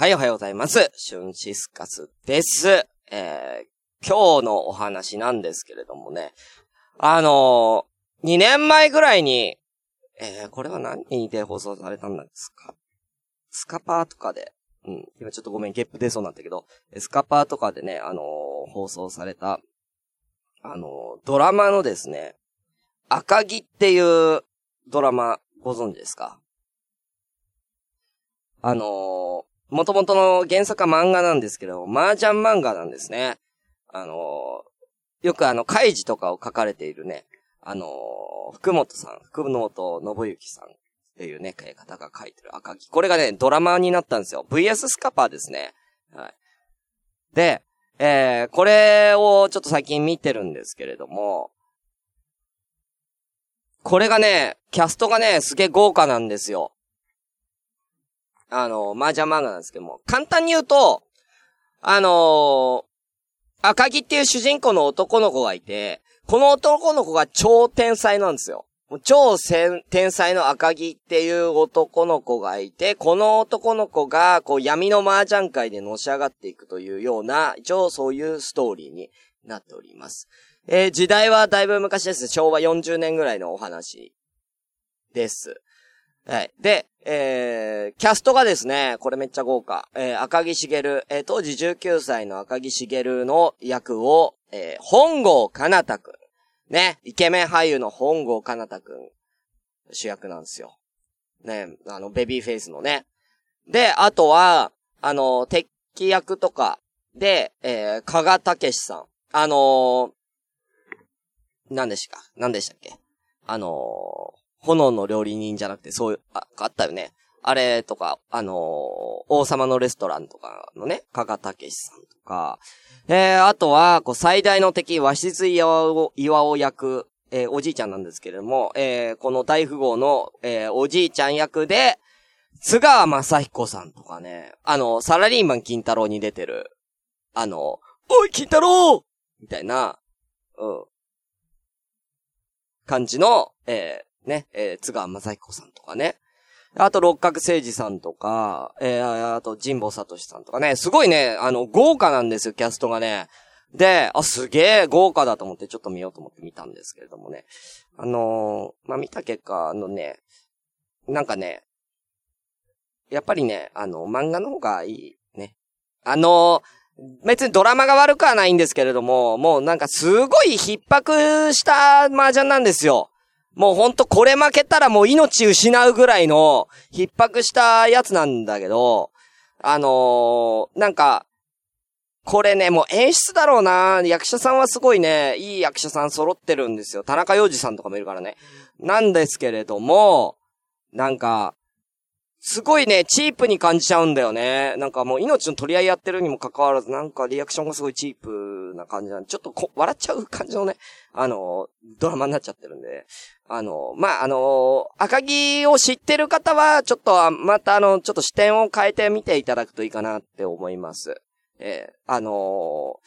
はい、おはようございます。シュンシスカスです。えー、今日のお話なんですけれどもね。あのー、2年前ぐらいに、えー、これは何で放送されたんですか？スカパーとかで、うん、今ちょっとごめん、ゲップ出そうなんだけど、スカパーとかでね、あのー、放送された、あの、ドラマのですね、赤木っていうドラマご存知ですか？あのもともとの原作は漫画なんですけど、麻雀漫画なんですね。あのー、よくあの、怪事とかを書かれているね、あのー、福本さん、福本信之さんっていうね、方が書いてる赤木。これがね、ドラマになったんですよ。VS スカパーですね。はい。で、えー、これをちょっと最近見てるんですけれども、これがね、キャストがね、すげえ豪華なんですよ。あの、麻雀漫画なんですけども、簡単に言うと、あのー、赤木っていう主人公の男の子がいて、この男の子が超天才なんですよ。超天才の赤木っていう男の子がいて、この男の子が、こう闇の麻雀界でのし上がっていくというような、一応そういうストーリーになっております。えー、時代はだいぶ昔です。昭和40年ぐらいのお話です。はい。で、えー、キャストがですね、これめっちゃ豪華。えー、赤木しげる、えー、当時19歳の赤木しげるの役を、えー、本郷かなたくん。ね、イケメン俳優の本郷かなたくん、主役なんですよ。ね、あの、ベビーフェイスのね。で、あとは、あの、敵役とかで、えー、加賀武さん。あのー、何でしたか何でしたっけ？あの炎の料理人じゃなくて、そういう、あ、あったよね。あれとか、あのー、王様のレストランとかのね、加賀武さんとか、えー、あとは、こう、最大の敵、和室岩尾、岩尾役、えー、おじいちゃんなんですけれども、えー、この大富豪の、えー、おじいちゃん役で、津川正彦さんとかね、あの、サラリーマン金太郎に出てる、あの、おい金太郎みたいな、うん。感じの、えね、えー、津川雅彦さんとかね。あと、六角誠治さんとか、えー、あと、神保聡さんとかね、すごいね、あの、豪華なんですよ、キャストがね。で、あ、すげえ豪華だと思ってちょっと見ようと思って見たんですけれどもね。あのー、まあ、見た結果、あのね、なんかね、やっぱりね、あの、漫画の方がいいね。あのー、別にドラマが悪くはないんですけれども、もうなんかすごい逼迫した麻雀なんですよ。もうほんとこれ負けたらもう命失うぐらいの逼迫したやつなんだけど、あのー、なんか、これね、もう演出だろうな役者さんはすごいね、いい役者さん揃ってるんですよ。田中洋二さんとかもいるからね。なんですけれども、なんか、すごいね、チープに感じちゃうんだよね。なんかもう命の取り合いやってるにもかかわらず、なんかリアクションがすごいチープな感じなんで、ちょっとこ笑っちゃう感じのね、あの、ドラマになっちゃってるんで、あの、まあ、あの、赤木を知ってる方は、ちょっと、またあの、ちょっと視点を変えてみていただくといいかなって思います。えー、あの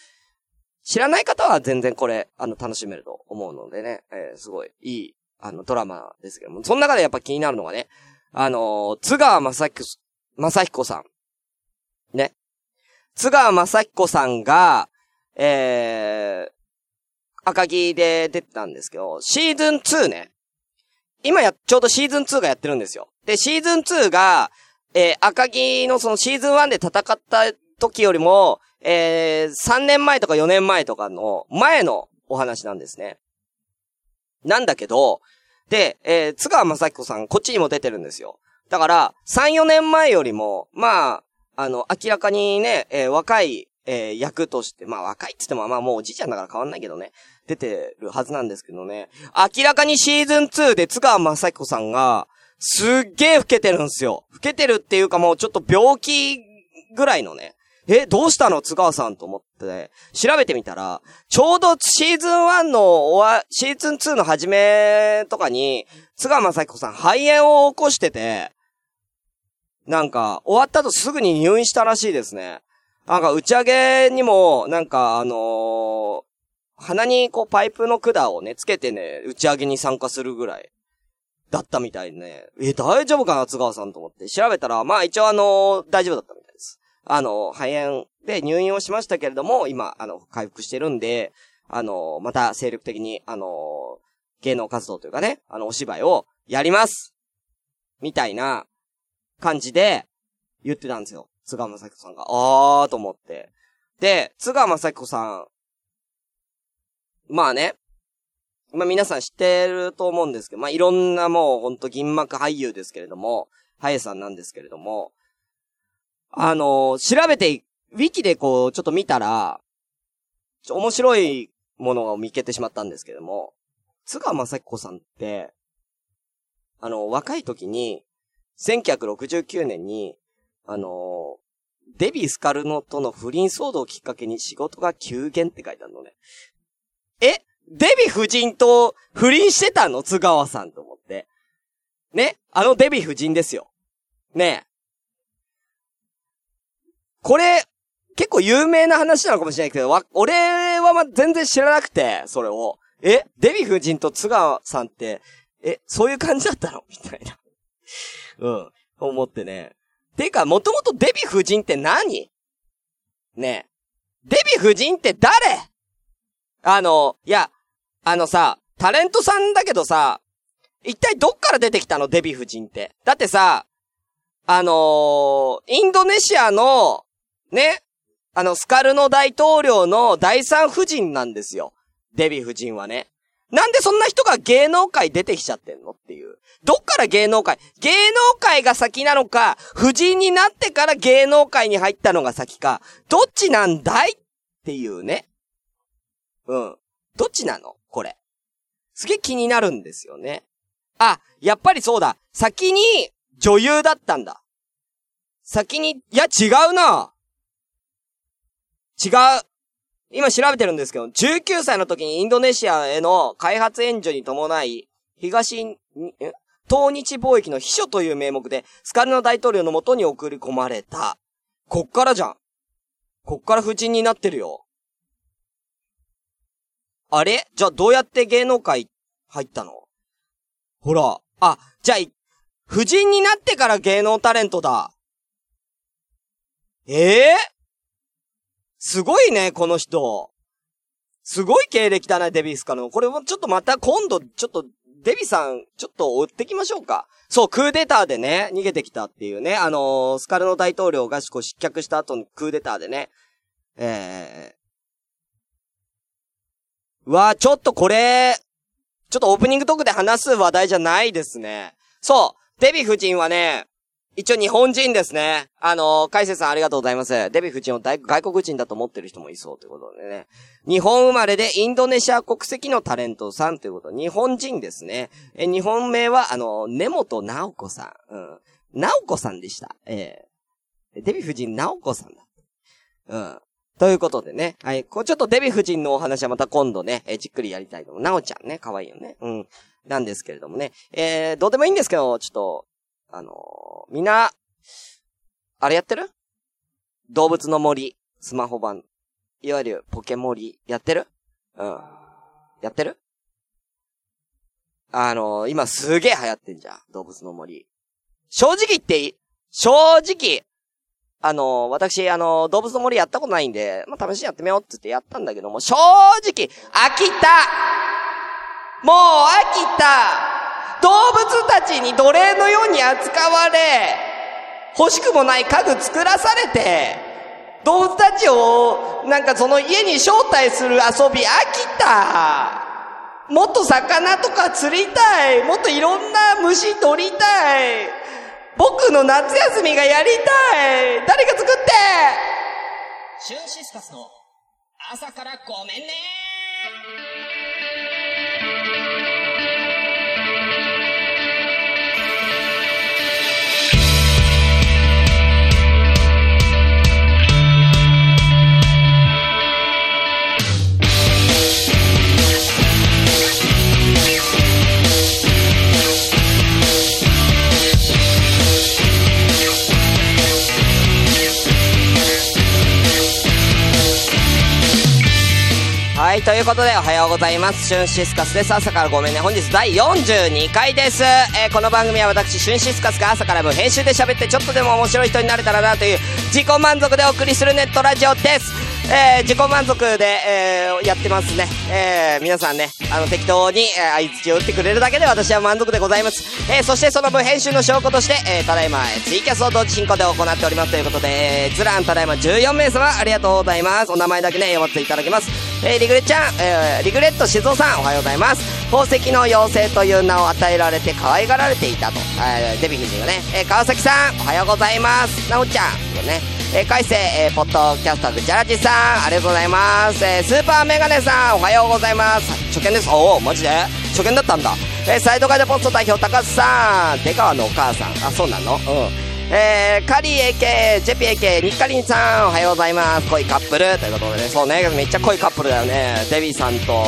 知らない方は全然これ、あの、楽しめると思うのでね、えー、すごいいい、あの、ドラマですけども、その中でやっぱ気になるのがね、あのー、津川正彦、正彦さん。ね。津川正彦さんが、えー、赤木で出てたんですけど、シーズン2ね。今や、ちょうどシーズン2がやってるんですよ。で、シーズン2が、えー、赤木のそのシーズン1で戦った時よりも、えー、3年前とか4年前とかの前のお話なんですね。なんだけど、で、えー、津川雅彦さん、こっちにも出てるんですよ。だから、3、4年前よりも、まあ、あの、明らかにね、えー、若い、えー、役として、まあ若いって言っても、まあもうおじいちゃんだから変わんないけどね、出てるはずなんですけどね。明らかにシーズン2で津川雅彦さんが、すっげえ老けてるんですよ。老けてるっていうかもうちょっと病気ぐらいのね、え、どうしたの？津川さんと思って、調べてみたら、ちょうどシーズン1の終わ、シーズン2の始めとかに、津川雅彦さん肺炎を起こしてて、なんか、終わった後すぐに入院したらしいですね。なんか、打ち上げにも、なんか、あのー、鼻にこうパイプの管をね、つけてね、打ち上げに参加するぐらい、だったみたいね。え、大丈夫かな？津川さんと思って。調べたら、まあ一応あのー、大丈夫だった。あの、肺炎で入院をしましたけれども、今、あの、回復してるんで、あの、また精力的に、あの、芸能活動というかね、あの、お芝居をやりますみたいな感じで言ってたんですよ。津川雅彦さんが。あーと思って。で、津川雅彦さん、まあね、まあ皆さん知ってると思うんですけど、まあいろんなもうほんと銀幕俳優ですけれども、ハエさんなんですけれども、あの、調べて、ウィキでこう、ちょっと見たら、面白いものを見つけてしまったんですけども、津川雅彦さんって、あの、若い時に、1969年に、あの、デビー・スカルノとの不倫騒動をきっかけに仕事が急減って書いてあるのね。え？デヴィ夫人と不倫してたの？津川さんと思って。ね？あのデヴィ夫人ですよ。ね？これ、結構有名な話なのかもしれないけど、わ、俺はま、全然知らなくて、それを。え？デヴィ夫人と津川さんって、え、そういう感じだったの？みたいな。うん。思ってね。てか、もともとデヴィ夫人って何？ねえデヴィ夫人って誰？あの、いや、あのさ、タレントさんだけどさ、一体どっから出てきたの？デヴィ夫人って。だってさ、あのー、インドネシアの、ね、あの、スカルノ大統領の第三夫人なんですよ。デヴィ夫人はね。なんでそんな人が芸能界出てきちゃってんのっていう。どっから芸能界芸能界が先なのか、夫人になってから芸能界に入ったのが先か、どっちなんだいっていうね。うん。どっちなの？これ。すげえ気になるんですよね。あ、やっぱりそうだ。先に女優だったんだ。先に、いや違うな。違う。今調べてるんですけど、19歳の時にインドネシアへの開発援助に伴い、東に、え東日貿易の秘書という名目で、スカルノ大統領のもとに送り込まれた。こっからじゃん。こっから夫人になってるよ。あれ？じゃあどうやって芸能界入ったの？ほら。あ、じゃあ、夫人になってから芸能タレントだ。ええー、すごいね、この人。すごい経歴だね、デビスカの。これもちょっとまた今度、ちょっと、デビさん、ちょっと追ってきましょうか。そう、クーデターでね、逃げてきたっていうね、あのー、スカルノ大統領が失脚した後のクーデターでね、えうわちょっとこれ、ちょっとオープニングトークで話す話題じゃないですね。そう、デヴィ夫人はね、一応日本人ですね。あのー、海星さんありがとうございます。デヴィ夫人を外国人だと思ってる人もいそうということでね。日本生まれでインドネシア国籍のタレントさんということ。日本人ですね。え、日本名は、あの、根本直子さん。うん。直子さんでした。えー、デヴィ夫人直子さんだ。うん。ということでね。はい。こうちょっとデヴィ夫人のお話はまた今度ね、え、じっくりやりたいと思う。なおちゃんね、可愛いよね。うん。なんですけれどもね。えー、どうでもいいんですけど、ちょっと、あのー、みんな、あれやってる？動物の森、スマホ版。いわゆるポケモリ、やってる？うん。やってる？あのー、今すげえ流行ってんじゃん。動物の森。正直言っていい？正直、あの、私、あの、動物の森やったことないんで、まあ、試しにやってみようって言ってやったんだけども、正直、飽きたもう飽きた動物たちに奴隷のように扱われ、欲しくもない家具作らされて、動物たちを、なんかその家に招待する遊び飽きた。もっと魚とか釣りたい。もっといろんな虫取りたい。僕の夏休みがやりたい。誰か作って？シュンシスカスの朝からごめんね。はい、ということでおはようございます。シュンシスカスです。朝からごめんね。本日第42回です。えーこの番組は私、シュンシスカスが朝から部編集で喋ってちょっとでも面白い人になれたらなという自己満足でお送りするネットラジオです。えー自己満足で、えーやってますね。えー皆さんね、あの、適当に、えー、相槌を打ってくれるだけで私は満足でございます。えーそしてその部編集の証拠として、えーただいま、えツイキャスを同時進行で行っておりますということで、えー、ズランただいま14名様ありがとうございます。お名前だけね、読ませていただきます。えーリグレちゃん、えーリグレット静雄さん、おはようございます。宝石の妖精という名を与えられて可愛がられていたと。えーデヴィ夫人がね、えー川崎さん、おはようございます。なおちゃん、これね、えー、海星、えーポッドキャスターズ、ジャラジさん、ありがとうございます。えースーパーメガネさん、おはようございます。初見です。おお、マジで？初見だったんだ。えーサイドカイドポスト代表、高須さん、出川のお母さん、あ、そうなの？うん。えー、カリー AK、ジェピ AK、ニッカリンさん、おはようございます。恋カップル、ということでね、そうね、めっちゃ濃いカップルだよね。デビーさんと、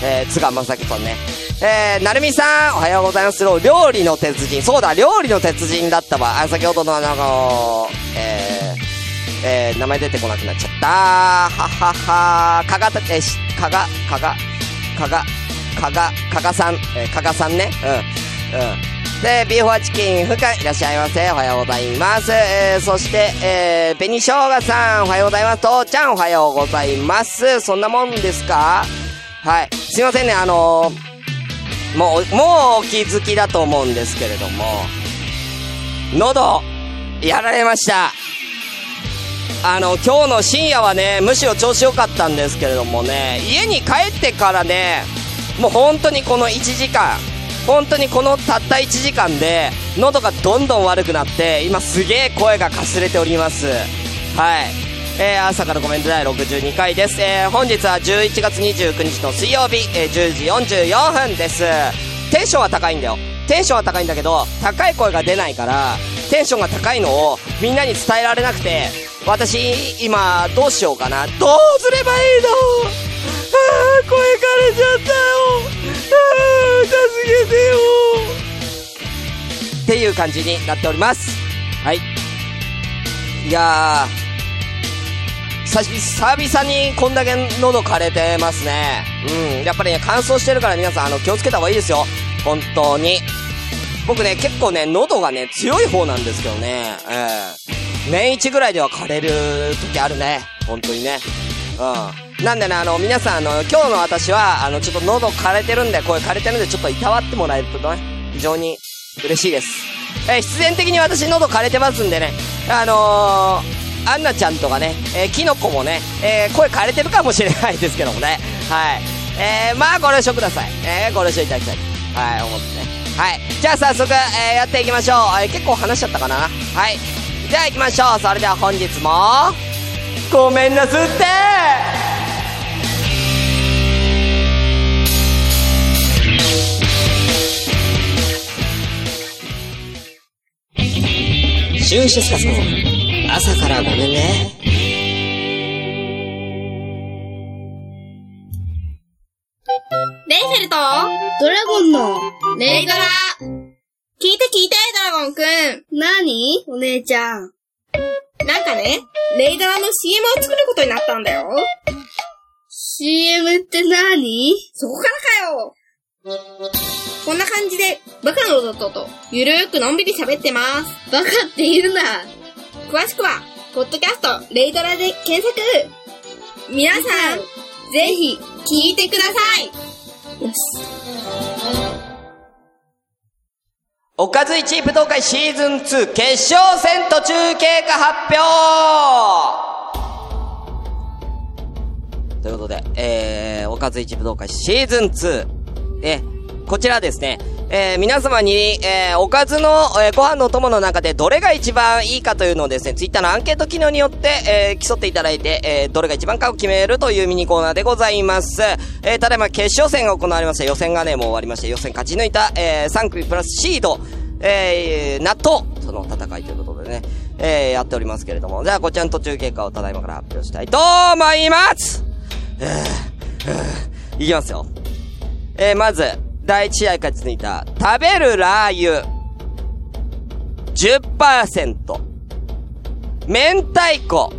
えー、津賀正樹さんね。えー、なるみさん、おはようございます。料理の鉄人。そうだ、料理の鉄人だったわ。あ、先ほどのあの、えー、えー、名前出てこなくなっちゃった。はははかがた、えー、し、かが、かが、かが、かが、かがさん、えー、かがさんね。うん。うん。で、ビーフォアチキン、ふかいらっしゃいませ。おはようございます。えー、そして、えー、紅生姜さん、おはようございます。とうちゃん、おはようございます。そんなもんですか？はい。すいませんね、あのー、もう、もうお気づきだと思うんですけれども、喉、やられました。あの、今日の深夜はね、むしろ調子良かったんですけれどもね、家に帰ってからね、もう本当にこの1時間、本当にこのたった1時間で、喉がどんどん悪くなって、今すげえ声がかすれております。はい。えー、朝からコメント第62回です。えー、本日は11月29日の水曜日、えー、10時44分です。テンションは高いんだよ。テンションは高いんだけど、高い声が出ないから、テンションが高いのをみんなに伝えられなくて、私、今、どうしようかな。どうすればいいの？あー、声枯れちゃったよ。あー、助けてよ。っていう感じになっております。はい。いや、さ久々にこんだけ喉枯れてますね。うん。やっぱりね、乾燥してるから皆さん、あの、気をつけた方がいいですよ。本当に。僕ね、結構ね、喉がね、強い方なんですけどね。ええ年一ぐらいでは枯れる時あるね。本当にね。うん。なんでね、あの、皆さん、あの、今日の私は、あの、ちょっと喉枯れてるんで、声枯れてるんで、ちょっといたわってもらえるとね、非常に嬉しいです。えー必然的に私喉枯れてますんでね、あのー、アンナちゃんとかね、えーキノコもね、えー声枯れてるかもしれないですけどもね。はい。えー、まあ、ご了承ください。えー、ご了承いただきたい。はい、思ってね。はい。じゃあ早速、えー、やっていきましょう。えー結構話しちゃったかなはい。じゃあ行きましょう。それでは本日も、ごめんなすってシュンシスカスの朝からごめんね。レイフェルトドラゴンの、レイドラ聞いて聞いて、ドラゴンくん。なにお姉ちゃん。なんかね、レイドラの CM を作ることになったんだよ。CM って何？そこからかよ。こんな感じで、バカの弟と、ゆるーくのんびり喋ってます。バカって言うな。詳しくは、ポッドキャスト、レイドラで検索。皆さん、ぜひ、聞いてください。よし。おかず1武道会シーズン2決勝戦途中経過発表ということで、えー、おかず1武道会シーズン2。え、こちらですね、えー、皆様に、えー、おかずの、えー、ご飯のお供の中でどれが一番いいかというのをですね、ツイッターのアンケート機能によって、えー、競っていただいて、えー、どれが一番かを決めるというミニコーナーでございます。えー、ただいま決勝戦が行われました。予選がね、もう終わりまして、予選勝ち抜いた、えー、3組プラスシード、えー、納豆との戦いということでね、えー、やっておりますけれども、じゃあこちらの途中経過をただいまから発表したいと思いますえー、えー、いきますよ。えー、まず、第1試合勝ち抜いた、食べるラー油、10%、明太子、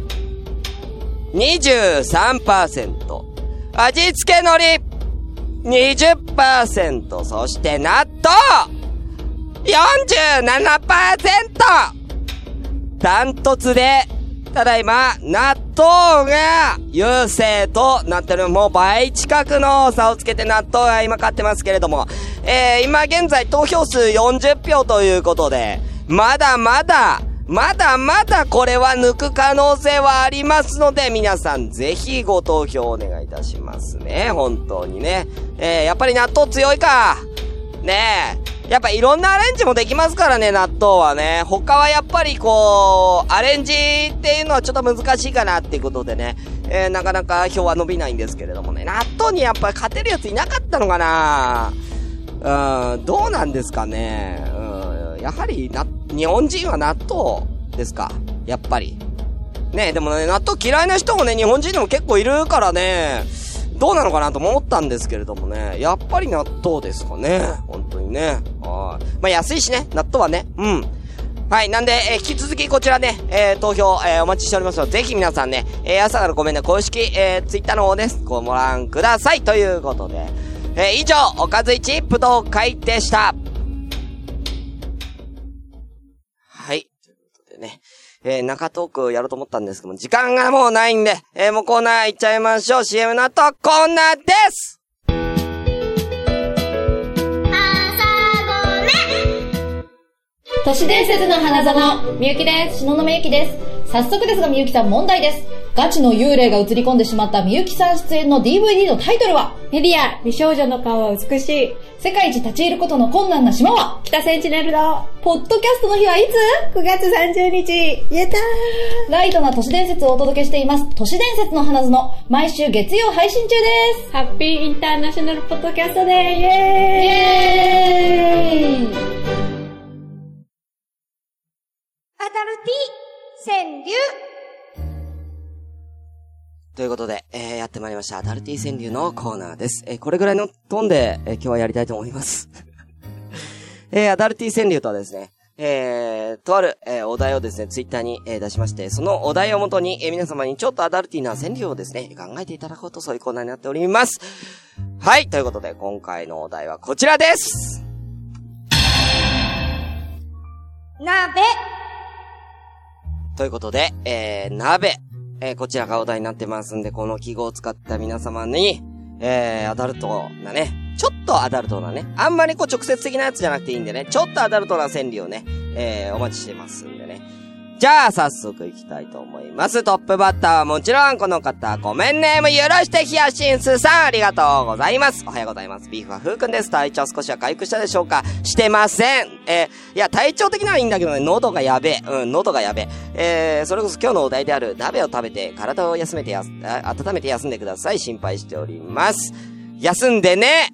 23%、味付け海苔、20%、そして納豆、47%! ダントツで、ただいま、納豆が優勢となってる。もう倍近くの差をつけて納豆が今勝ってますけれども、えー、今現在投票数40票ということで、まだまだ、まだまだこれは抜く可能性はありますので、皆さんぜひご投票お願いいたしますね。本当にね。えー、やっぱり納豆強いか。ねえ。やっぱいろんなアレンジもできますからね、納豆はね。他はやっぱりこう、アレンジっていうのはちょっと難しいかなっていうことでね。えー、なかなか票は伸びないんですけれどもね。納豆にやっぱ勝てるやついなかったのかなうん、どうなんですかね。うん、やはりな、日本人は納豆ですか。やっぱり。ねでもね、納豆嫌いな人もね、日本人でも結構いるからね。どうなのかなと思ったんですけれどもね。やっぱり納豆ですかね。本当にね。はい。まあ、安いしね。納豆はね。うん。はい。なんで、えー、引き続きこちらね、えー、投票、えー、お待ちしておりますので、ぜひ皆さんね、えー、朝からごめんね、公式、えー、ツイッターの方です。ご覧ください。ということで、えー、以上、おかず一武道会でした。はい。ということでね。えー、中トークやろうと思ったんですけども、時間がもうないんで、えー、もうコーナー行っちゃいましょう。CM の後、コーナーです都市伝説の花園、みゆきです。篠野みゆきです。早速ですが、みゆきさん問題です。ガチの幽霊が映り込んでしまったみゆきさん出演の DVD のタイトルは？メディア、美少女の顔は美しい。世界一立ち入ることの困難な島は？北センチネルのポッドキャストの日はいつ ?9 月30日。やったーライトな都市伝説をお届けしています。都市伝説の花園。毎週月曜配信中です。ハッピーインターナショナルポッドキャストでイェーイイェーイアダルティ川柳ということで、えー、やってまいりました。アダルティ川柳のコーナーです。えー、これぐらいのトーンで、えー、今日はやりたいと思います。えー、アダルティ川柳とはですね、えー、とある、えー、お題をですね、ツイッターに、えー、出しまして、そのお題をもとに、えー、皆様にちょっとアダルティな川柳をですね、考えていただこうと、そういうコーナーになっております。はい、ということで、今回のお題はこちらです鍋ということで、えー、鍋。えー、こちらがお題になってますんで、この記号を使った皆様に、えー、アダルトなね、ちょっとアダルトなね、あんまりこう直接的なやつじゃなくていいんでね、ちょっとアダルトな川柳をね、えー、お待ちしてますんでね。じゃあ、早速行きたいと思います。トップバッターはもちろんこの方、ごめんねーむ許してヒヤシンスさん、ありがとうございます。おはようございます。ビーフはふうくんです。体調少しは回復したでしょうか？してません。えー、いや、体調的にはいいんだけどね、喉がやべえ。うん、喉がやべえ。えー、それこそ今日のお題である、鍋を食べて、体を休めてやす、温めて休んでください。心配しております。休んでね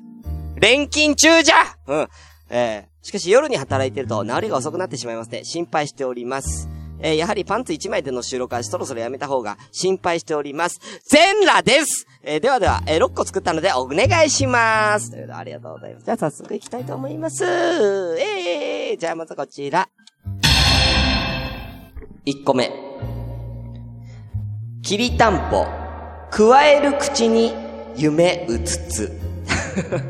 錬金中じゃうん。えー、しかし夜に働いてると治りが遅くなってしまいますね。心配しております。えー、やはりパンツ1枚での収録はそろそろやめた方が心配しております。全裸ですえー、ではでは、えー、6個作ったのでお願いします。ということで、ありがとうございます。じゃあ早速行きたいと思います。えー、じゃあまずこちら。1個目。きりたんぽ。加える口に夢うつつ。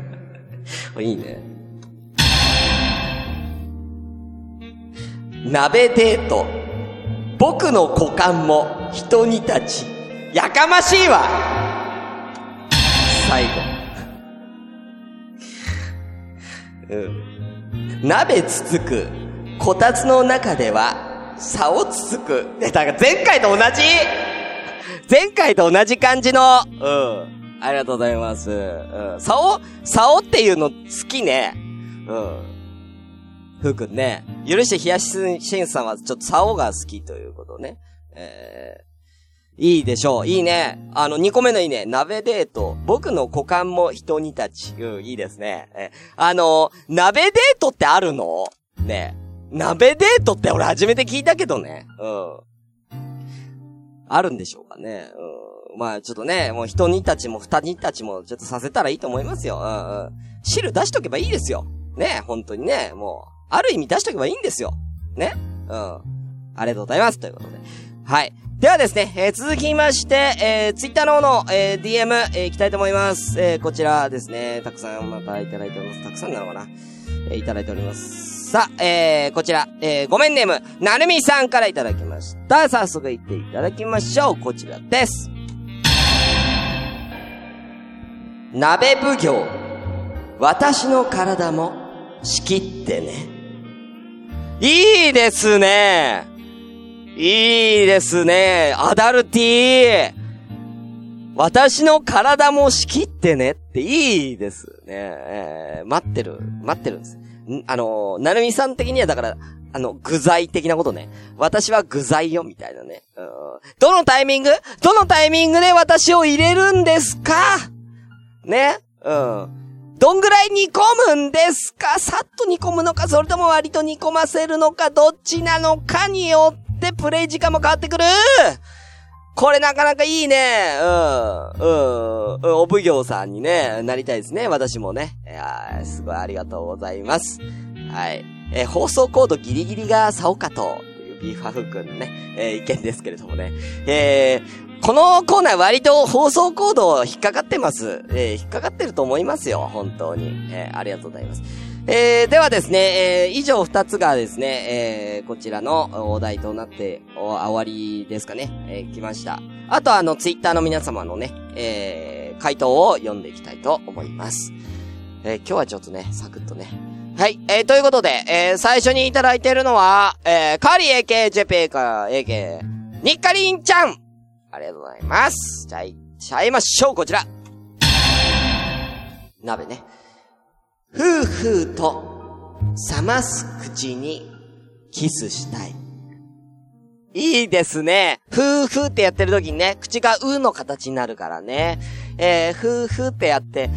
いいね。鍋デート。僕の股間も人にたち。やかましいわ最後。うん。鍋つつく。こたつの中では、竿つつく。だから前回と同じ？前回と同じ感じの、うん。ありがとうございます。うん。竿竿っていうの好きね。うん。ふうくんね。許して冷やししんさんはちょっと竿が好きということね。えー、いいでしょう。いいね。あの、2個目のいいね。鍋デート。僕の股間も人にたち。うん、いいですね。えあの、鍋デートってあるの？ね。鍋デートって俺初めて聞いたけどね。うん。あるんでしょうかね。うん。まあちょっとね、もう人にたちも二人たちもちょっとさせたらいいと思いますよ。うんうん。汁出しとけばいいですよ。ね、本当にね、もう。ある意味出しとけばいいんですよ。ね？うん。ありがとうございます。ということで。はい。ではですね、えー続きまして、えー、ツイッターの方の、えー DM、えー行きたいと思います。えーこちらですね、たくさんまたいただいております。たくさんなのかな？えーいただいております。さあ、えー、こちら、えー、ごめんネーム、なるみさんからいただきました。早速言っていただきましょう。こちらです。鍋奉行、私の体も仕切ってね。いいですね。いいですね。アダルティー私の体も仕切ってねっていいですね。えー待ってる、待ってるんです。あの、なるみさん的にはだから、あの、具材的なことね。私は具材よ、みたいなね。うんどのタイミング？どのタイミングで私を入れるんですか？ね？うん。どんぐらい煮込むんですか？さっと煮込むのか、それとも割と煮込ませるのか、どっちなのかによってプレイ時間も変わってくるこれなかなかいいね。うん。うん。お奉行さんにね、なりたいですね。私もね。いやすごいありがとうございます。はい。えー放送コードギリギリがサオカと、というビーファフ君のね、えー意見ですけれどもね。えーこのコーナー割と放送コード引っかかってます。えー引っかかってると思いますよ。本当に。えーありがとうございます。えーではですね、えー以上二つがですね、えーこちらのお題となってお終わりですかね。えー来ました。あとはあの、ツイッターの皆様のね、えー回答を読んでいきたいと思います。えー今日はちょっとね、サクッとね。はい。えーということで、えー最初にいただいているのは、えーカーリー AK ジェペーカー AK、ニッカリンちゃんありがとうございます。じゃあ、いっちゃいましょう、こちら。鍋ね。ふうふうと、冷ます口に、キスしたい。いいですね。ふうふうってやってる時にね、口がうの形になるからね。えー、ふうふうってやって、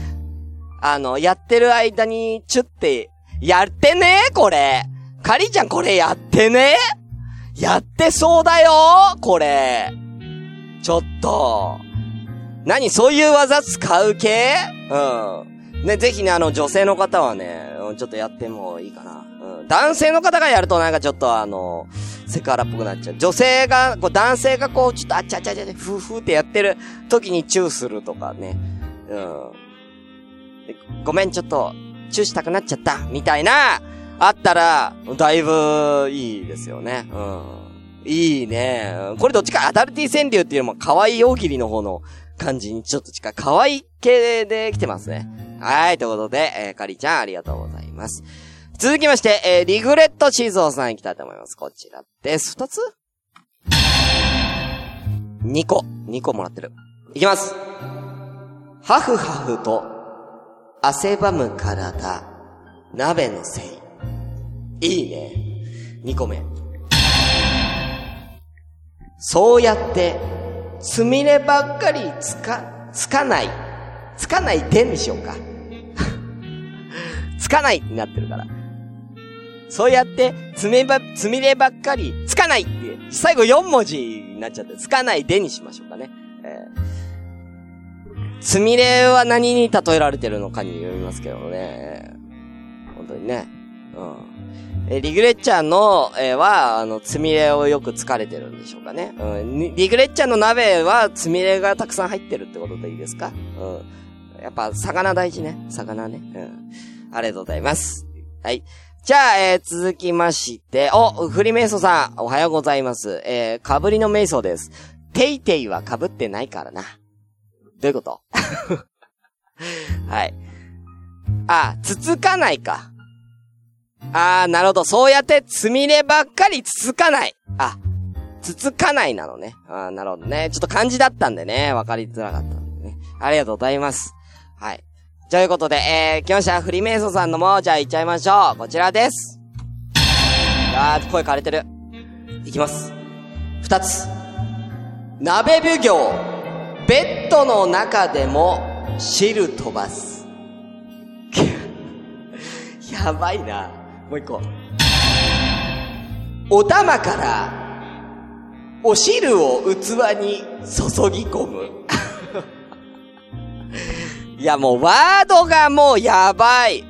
あの、やってる間に、チュって、やってねこれ。かりちゃんこれやってねやってそうだよこれ。ちょっと。何そういう技使う系？うん。ね、ぜひね、あの、女性の方はね、うんちょっとやってもいいかな。うん。男性の方がやるとなんかちょっとあの、セクハラっぽくなっちゃう。女性が、こう男性がこう、ちょっとあちゃちゃちゃちゃ、ふーふーってやってる時にチューするとかね。うん。ごめん、ちょっと、チューしたくなっちゃった、みたいな、あったら、だいぶ、いいですよね。うん。いいね。これどっちかアダルティ川柳っていうのも可愛い大喜利の方の感じにちょっと近い。可愛い系で来てますね。はい、ということで、えー、かりちゃんありがとうございます。続きまして、えー、リグレットチーズーさん行きたいと思います。こちらです。二つ？二個。二個もらってる。いきます。ハフハフと、汗ばむ体、鍋のせい。いいね。二個目。そうやって、つみればっかりつか、つかない。つかないでにしようか。つかないになってるから。そうやって、つめば、つみればっかり、つかないって、最後4文字になっちゃって、つかないでにしましょうかね。えー、つみれは何に例えられてるのかによりますけどね。本当にね。うん。え、リグレッチャーの、えーは、あの、つみれをよく疲れてるんでしょうかね。うん。リグレッチャーの鍋は、つみれがたくさん入ってるってことでいいですか？うん。やっぱ、魚大事ね。魚ね。うん。ありがとうございます。はい。じゃあ、えー続きまして、お、フリメイソさん、おはようございます。えー、かぶりのメイソです。テイテイは被ってないからな。どういうこと？はい。あ、つつかないか。あー、なるほど。そうやって、つみればっかりつつかない。あ、つつかないなのね。あー、なるほどね。ちょっと漢字だったんでね、わかりづらかったんでね。ありがとうございます。はい。ということで、えー、来ました。フリメイソさんのも、じゃあ行っちゃいましょう。こちらです。あー、声枯れてる。いきます。二つ。鍋奉行。ベッドの中でも、汁飛ばす。やばいな。もう一個。お玉から、お汁を器に注ぎ込む。いやもうワードがもうやばい。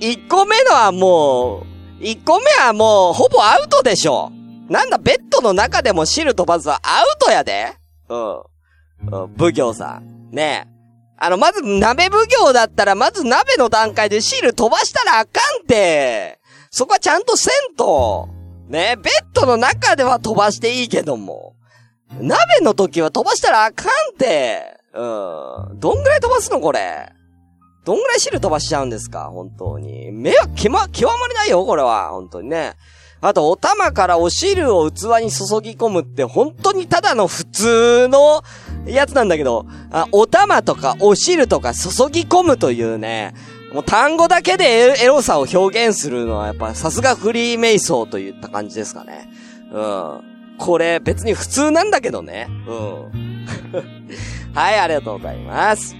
一個目のはもう、一個目はもうほぼアウトでしょ。なんだ、ベッドの中でも汁飛ばすはアウトやでうん。うん、奉行さん。ねえ。あの、まず、鍋奉行だったら、まず鍋の段階で汁飛ばしたらあかんて。そこはちゃんとせんと。ね、ベッドの中では飛ばしていいけども。鍋の時は飛ばしたらあかんて。うん。どんぐらい飛ばすのこれ？どんぐらい汁飛ばしちゃうんですか？本当に。目はきま、極まりないよ、これは。本当にね。あと、お玉からお汁を器に注ぎ込むって、本当にただの普通のやつなんだけど、あお玉とかお汁とか注ぎ込むというね、もう単語だけでエエロさを表現するのはやっぱさすがフリーメイソーといった感じですかね。うん。これ別に普通なんだけどね。うん。はい、ありがとうございます。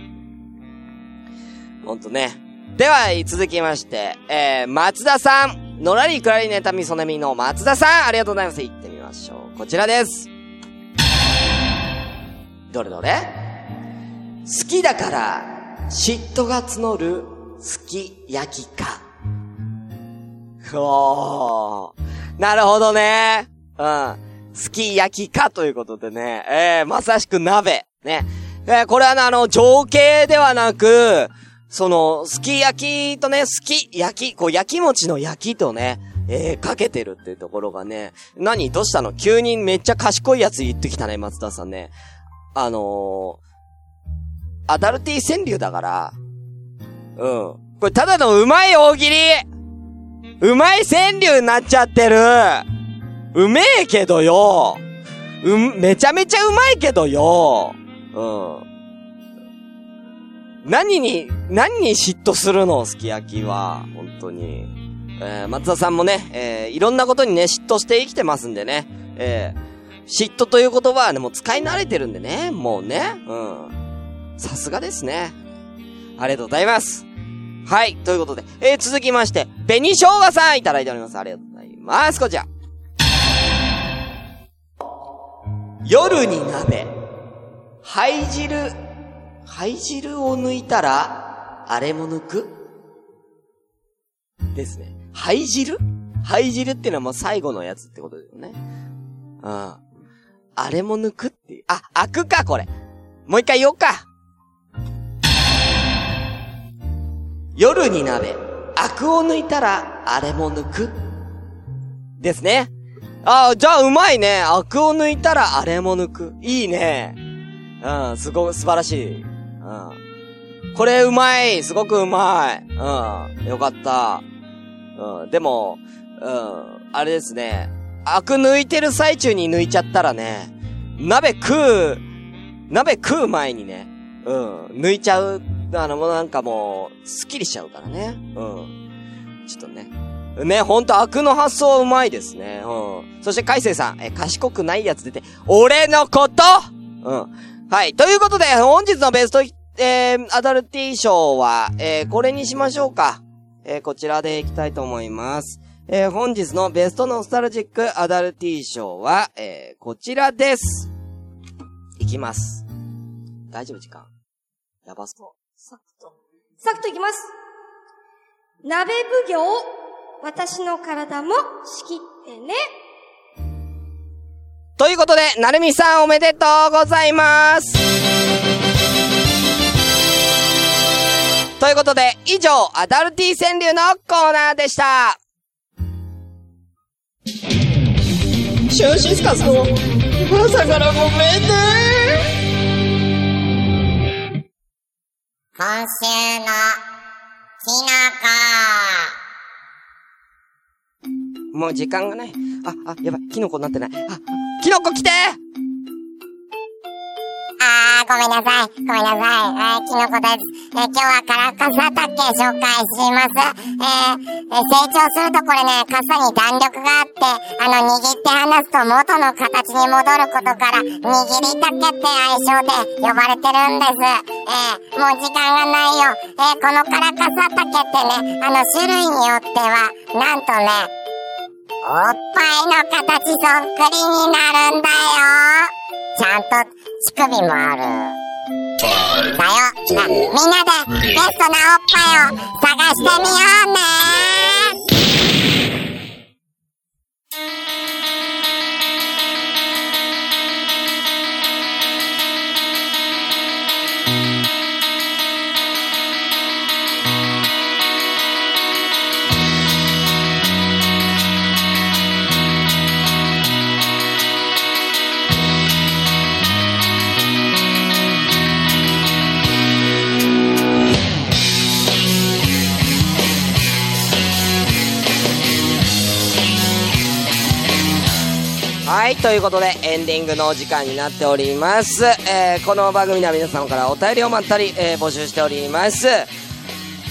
ほんとね。では、続きまして、えー、松田さん。のらりくらりネタみそねみの松田さん。ありがとうございます。行ってみましょう。こちらです。どれどれ？好きだから、嫉妬が募る、好き焼きか。おー。なるほどね。うん。好き焼きかということでね。えー、まさしく鍋。ね。えー、これは、あの、情景ではなく、その、すき焼きとね、すき焼き、こう、焼き餅の焼きとね、えー、かけてるっていうところがね、何どうしたの？急にめっちゃ賢いやつ言ってきたね、松田さんね。あのー、アダルティ川柳だから、うん。これただのうまい大喜利うまい川柳になっちゃってるうめえけどようん、めちゃめちゃうまいけどようん。何に、何に嫉妬するのすき焼きは。本当に。えー、松田さんもね、えー、いろんなことにね、嫉妬して生きてますんでね。えー、嫉妬という言葉はね、もう使い慣れてるんでね。もうね。うん。さすがですね。ありがとうございます。はい。ということで、えー、続きまして、紅生姜さんいただいております。ありがとうございます。こちら。夜に鍋。灰汁。灰汁を抜いたら、あれも抜く？ですね。灰汁？灰汁っていうのはもう最後のやつってことだよね。うん。あれも抜くっていう。あ、開くか、これ。もう一回言おうか。夜に鍋。アクを抜いたら、あれも抜く。ですね。ああ、じゃあうまいね。アクを抜いたら、あれも抜く。いいね。うん、すご、素晴らしい。うん。これうまいすごくうまいうん。よかった。うん。でも、うん。あれですね。アク抜いてる最中に抜いちゃったらね、鍋食う、鍋食う前にね、うん。抜いちゃう。あの、もうなんかもう、スッキリしちゃうからね。うん。ちょっとね。ね、ほんと、悪の発想うまいですね。うん。そして、海星さん、え、賢くないやつ出て、俺のこと？うん。はい。ということで、本日のベスト、えー、アダルティ賞は、えー、これにしましょうか。えー、こちらでいきたいと思います。えー、本日のベストノスタルジックアダルティ賞は、えー、こちらです。いきます。大丈夫時間？やばそう。サクッと。サクッといきます。鍋奉行、私の体も仕切ってね。ということで、なるみさんおめでとうございますということで、以上、アダルティ川柳のコーナーでした。シュンシスカスの、朝からごめんね今週のきのもう時間がない。あ、あ、やばい、キノコになってない。あ、キノコ来てこ。あー、ごめんなさい。ごめんなさい。えー、きのこです。えー、今日はカラカサ竹紹介します。えー、成長するとこれね、傘に弾力があって、あの、握って離すと元の形に戻ることから、握り竹って愛称で呼ばれてるんです。えー、もう時間がないよ。えー、このカラカサ竹ってね、あの、種類によっては、なんとね、おっぱいの形そっくりになるんだよ。ちゃんと乳首もある。だよ。みんなでベストなおっぱいを探してみようね。はい、ということで、エンディングのお時間になっております。えー、この番組では皆様からお便りをまったり、えー募集しております。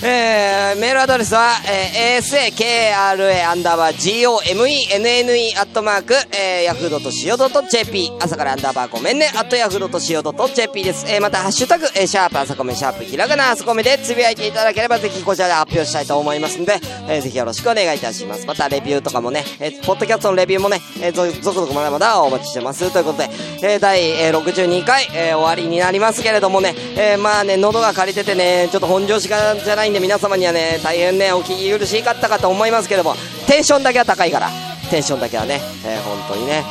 えー、メールアドレスは、えー、asakra アンダーバー gomenne アットマーク、えー、ヤフードとしお .jp 朝からアンダーバーごめんね、アットヤフードとしお .jp です。えー、また、ハッシュタグ、えー、シャープ朝コメ、シャープひらがな朝コメでつぶやいていただければ、ぜひこちらで発表したいと思いますんで、えー、ぜひよろしくお願いいたします。また、レビューとかもね、えー、ポッドキャストのレビューもね、えー、続々まだまだお待ちしてます。ということで、えー、第、えー、62回、えー、終わりになりますけれどもね、えー、まあね、喉が借りててね、ちょっと本調子がじゃないんで、皆様にはね、大変ね、お聞き苦しかったかと思いますけども、テンションだけは高いから、テンションだけはね、えー、本当にね。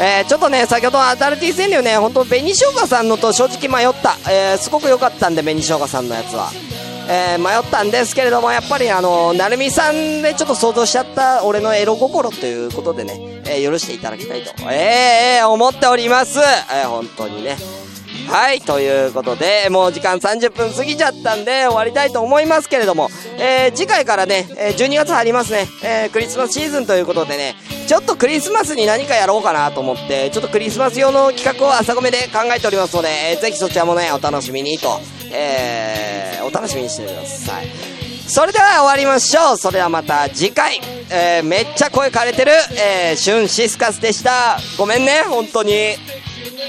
えー、ちょっとね、先ほどアダルティ川柳ね、本当紅生姜さんのと正直迷った。えー、すごく良かったんで、紅生姜さんのやつは。えー、迷ったんですけれども、やっぱりあの、なるみさんでちょっと想像しちゃった俺のエロ心ということでね、えー、許していただきたいと、えー、えー、思っております。えー、本当にね。はい、ということで、もう時間30分過ぎちゃったんで終わりたいと思いますけれども、えー、次回からね、え、12月入りますね、えー、クリスマスシーズンということでね、ちょっとクリスマスに何かやろうかなと思って、ちょっとクリスマス用の企画を朝ごめで考えておりますので、えー、ぜひそちらもね、お楽しみにと、えー、お楽しみにしてください。それでは終わりましょう。それではまた次回。えー、めっちゃ声枯れてる、えー、シュンシスカスでした。ごめんね、本当に。